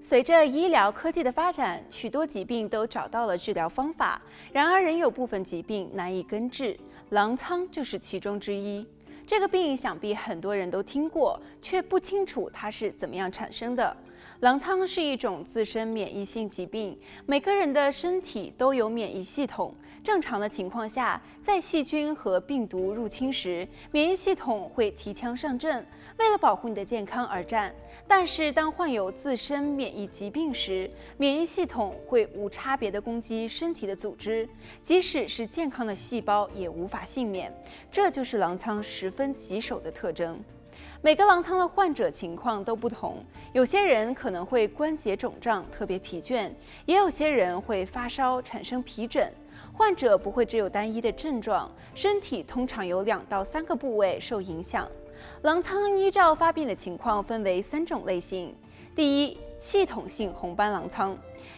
随着医疗科技的发展，许多疾病都找到了治疗方法。然而，仍有部分疾病难以根治，狼疮就是其中之一。这个病想必很多人都听过，却不清楚它是怎么样产生的。狼疮是一种自身免疫性疾病，每个人的身体都有免疫系统。正常的情况下，在细菌和病毒入侵时，免疫系统会提枪上阵，为了保护你的健康而战。但是，当患有自身免疫疾病时，免疫系统会无差别地攻击身体的组织，即使是健康的细胞也无法幸免。这就是狼疮十分棘手的特征。每个狼疮的患者情况都不同，有些人可能会关节肿胀、特别疲倦，也有些人会发烧、产生皮疹。患者不会只有单一的症状，身体通常有两到三个部位受影响。狼疮依照发病的情况分为三种类型。第一，系统性红斑狼疮，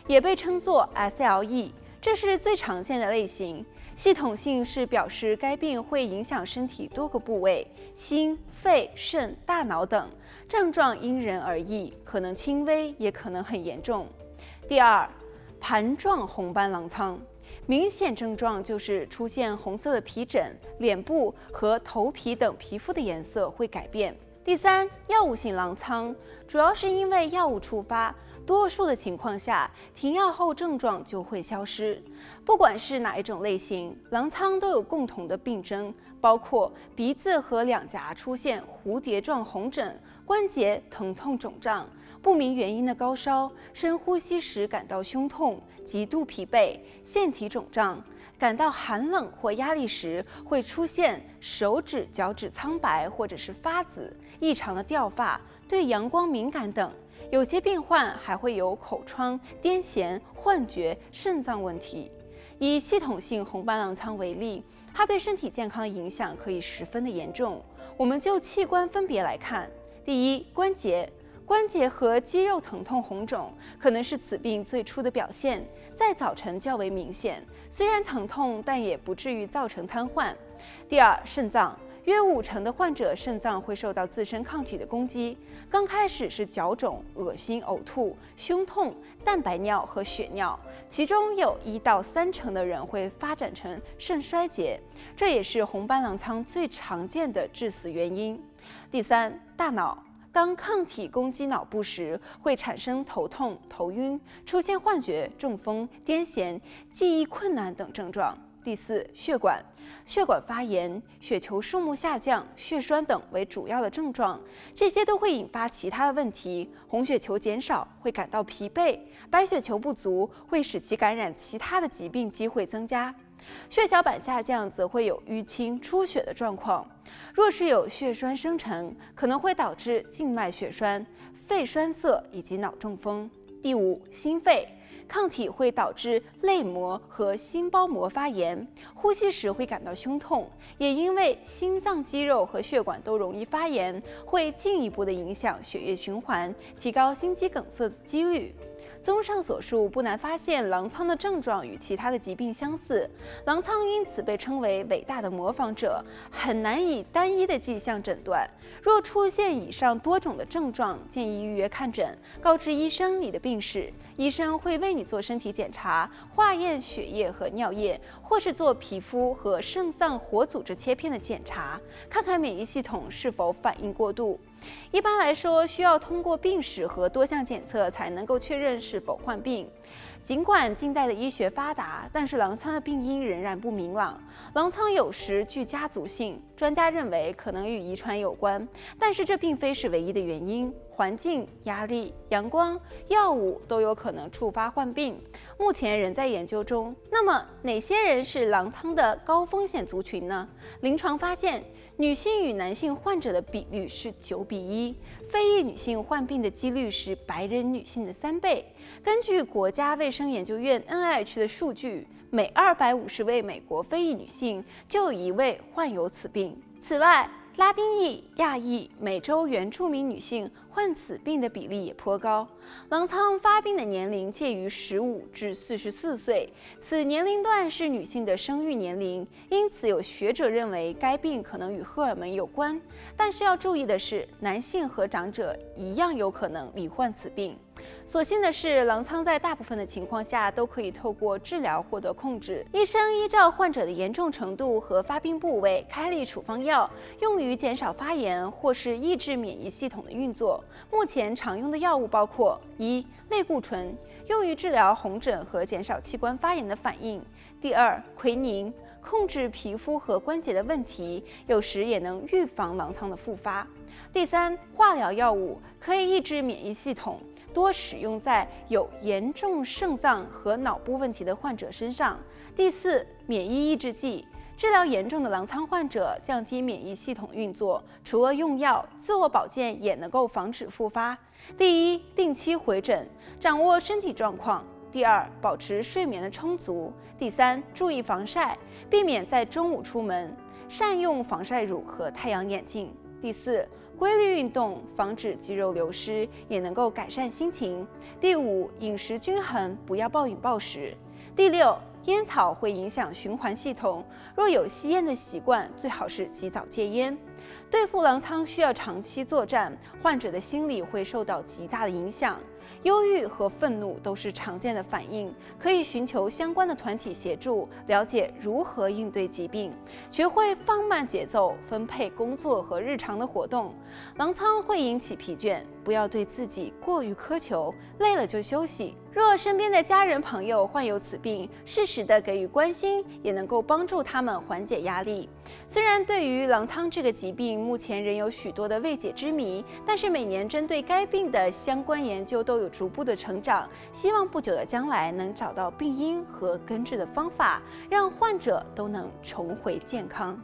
也被称作 SLE，这是最常见的类型。系统性是表示该病会影响身体多个部位，心、肺、肾、大脑等，症状因人而异，可能轻微，也可能很严重。第二，盘状红斑狼疮。明显症状就是出现红色的皮疹，脸部和头皮等皮肤的颜色会改变。第三，药物性狼疮主要是因为药物触发，多数的情况下停药后症状就会消失。不管是哪一种类型，狼疮都有共同的病征，包括鼻子和两颊出现蝴蝶状红疹，关节疼痛肿胀。不明原因的高烧，深呼吸时感到胸痛，极度疲惫，腺体肿胀，感到寒冷或压力时会出现手指、脚趾苍白或者是发紫，异常的掉发，对阳光敏感等。有些病患还会有口疮、癫痫、幻觉、肾脏问题。以系统性红斑狼疮为例，它对身体健康的影响可以十分的严重。我们就器官分别来看，第一，关节。关节和肌肉疼痛、红肿可能是此病最初的表现，在早晨较为明显。虽然疼痛，但也不至于造成瘫痪。第二，肾脏约五成的患者肾脏会受到自身抗体的攻击。刚开始是脚肿、恶心、呕吐、胸痛、蛋白尿和血尿，其中有一到三成的人会发展成肾衰竭，这也是红斑狼疮最常见的致死原因。第三，大脑。当抗体攻击脑部时，会产生头痛、头晕，出现幻觉、中风、癫痫、记忆困难等症状。第四，血管，血管发炎、血球数目下降、血栓等为主要的症状，这些都会引发其他的问题。红血球减少，会感到疲惫；白血球不足，会使其感染其他的疾病机会增加。血小板下降则会有淤青、出血的状况。若是有血栓生成，可能会导致静脉血栓、肺栓塞以及脑中风。第五，心肺抗体会导致肋膜和心包膜发炎，呼吸时会感到胸痛，也因为心脏肌肉和血管都容易发炎，会进一步的影响血液循环，提高心肌梗塞的几率。综上所述，不难发现狼疮的症状与其他的疾病相似，狼疮因此被称为伟大的模仿者，很难以单一的迹象诊断。若出现以上多种的症状，建议预约看诊，告知医生你的病史，医生会为你做身体检查，化验血液和尿液，或是做皮肤和肾脏活组织切片的检查，看看免疫系统是否反应过度。一般来说，需要通过病史和多项检测才能够确认是否患病。尽管近代的医学发达，但是狼疮的病因仍然不明朗。狼疮有时具家族性，专家认为可能与遗传有关，但是这并非是唯一的原因。环境、压力、阳光、药物都有可能触发患病，目前仍在研究中。那么，哪些人是狼疮的高风险族群呢？临床发现。女性与男性患者的比率是九比一，非裔女性患病的几率是白人女性的三倍。根据国家卫生研究院 NIH 的数据，每二百五十位美国非裔女性就有一位患有此病。此外，拉丁裔、亚裔、美洲原住民女性患此病的比例也颇高。狼疮发病的年龄介于十五至四十四岁，此年龄段是女性的生育年龄，因此有学者认为该病可能与荷尔蒙有关。但是要注意的是，男性和长者一样有可能罹患此病。所幸的是，狼疮在大部分的情况下都可以透过治疗获得控制。医生依照患者的严重程度和发病部位开立处方药，用于减少发炎或是抑制免疫系统的运作。目前常用的药物包括：一、类固醇，用于治疗红疹和减少器官发炎的反应；第二，奎宁，控制皮肤和关节的问题，有时也能预防狼疮的复发；第三，化疗药物，可以抑制免疫系统。多使用在有严重肾脏和脑部问题的患者身上。第四，免疫抑制剂治疗严重的狼疮患者，降低免疫系统运作。除了用药，自我保健也能够防止复发。第一，定期回诊，掌握身体状况。第二，保持睡眠的充足。第三，注意防晒，避免在中午出门，善用防晒乳和太阳眼镜。第四，规律运动，防止肌肉流失，也能够改善心情。第五，饮食均衡，不要暴饮暴食。第六，烟草会影响循环系统，若有吸烟的习惯，最好是及早戒烟。对付狼疮需要长期作战，患者的心理会受到极大的影响。忧郁和愤怒都是常见的反应，可以寻求相关的团体协助，了解如何应对疾病，学会放慢节奏，分配工作和日常的活动。狼疮会引起疲倦，不要对自己过于苛求，累了就休息。若身边的家人朋友患有此病，适时的给予关心，也能够帮助他们缓解压力。虽然对于狼疮这个疾病，目前仍有许多的未解之谜，但是每年针对该病的相关研究都都有逐步的成长。希望不久的将来能找到病因和根治的方法，让患者都能重回健康。